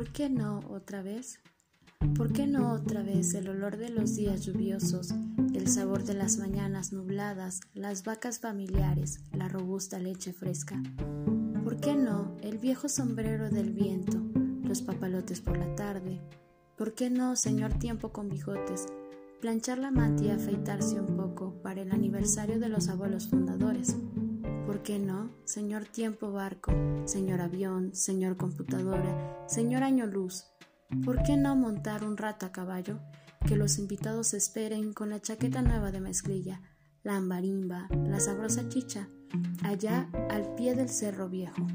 ¿Por qué no otra vez? ¿Por qué no otra vez el olor de los días lluviosos, el sabor de las mañanas nubladas, las vacas familiares, la robusta leche fresca? ¿Por qué no el viejo sombrero del viento, los papalotes por la tarde? ¿Por qué no, señor tiempo con bigotes, planchar la manta y afeitarse un poco para el aniversario de los abuelos fundadores? ¿Por qué no, señor tiempo barco, señor avión, señor computadora, señor año luz? ¿Por qué no montar un rato a caballo? Que los invitados esperen con la chaqueta nueva de mezclilla, la ambarimba, la sabrosa chicha, allá al pie del cerro viejo.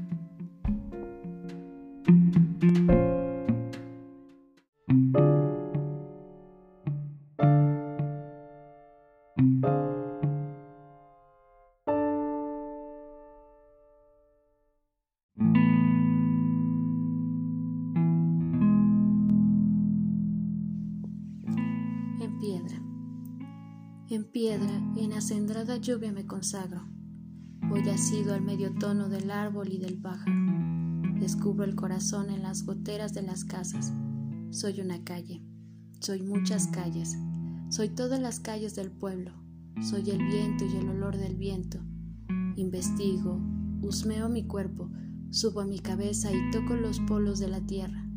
Piedra. En piedra, en acendrada lluvia me consagro. Voy asido al medio tono del árbol y del pájaro. Descubro el corazón en las goteras de las casas. Soy una calle. Soy muchas calles. Soy todas las calles del pueblo. Soy el viento y el olor del viento. Investigo, husmeo mi cuerpo, subo a mi cabeza y toco los polos de la tierra.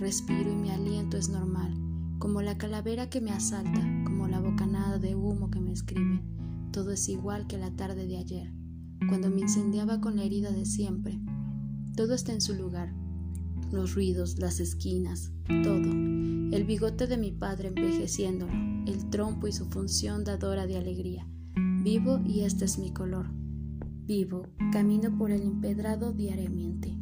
Respiro y mi aliento es normal como la calavera que me asalta, como la bocanada de humo que me escribe. Todo es igual que la tarde de ayer, cuando me incendiaba con la herida de siempre. Todo está en su lugar. Los ruidos, las esquinas, todo. El bigote de mi padre envejeciéndolo, el trompo y su función dadora de alegría. Vivo y este es mi color. Vivo, camino por el empedrado diariamente.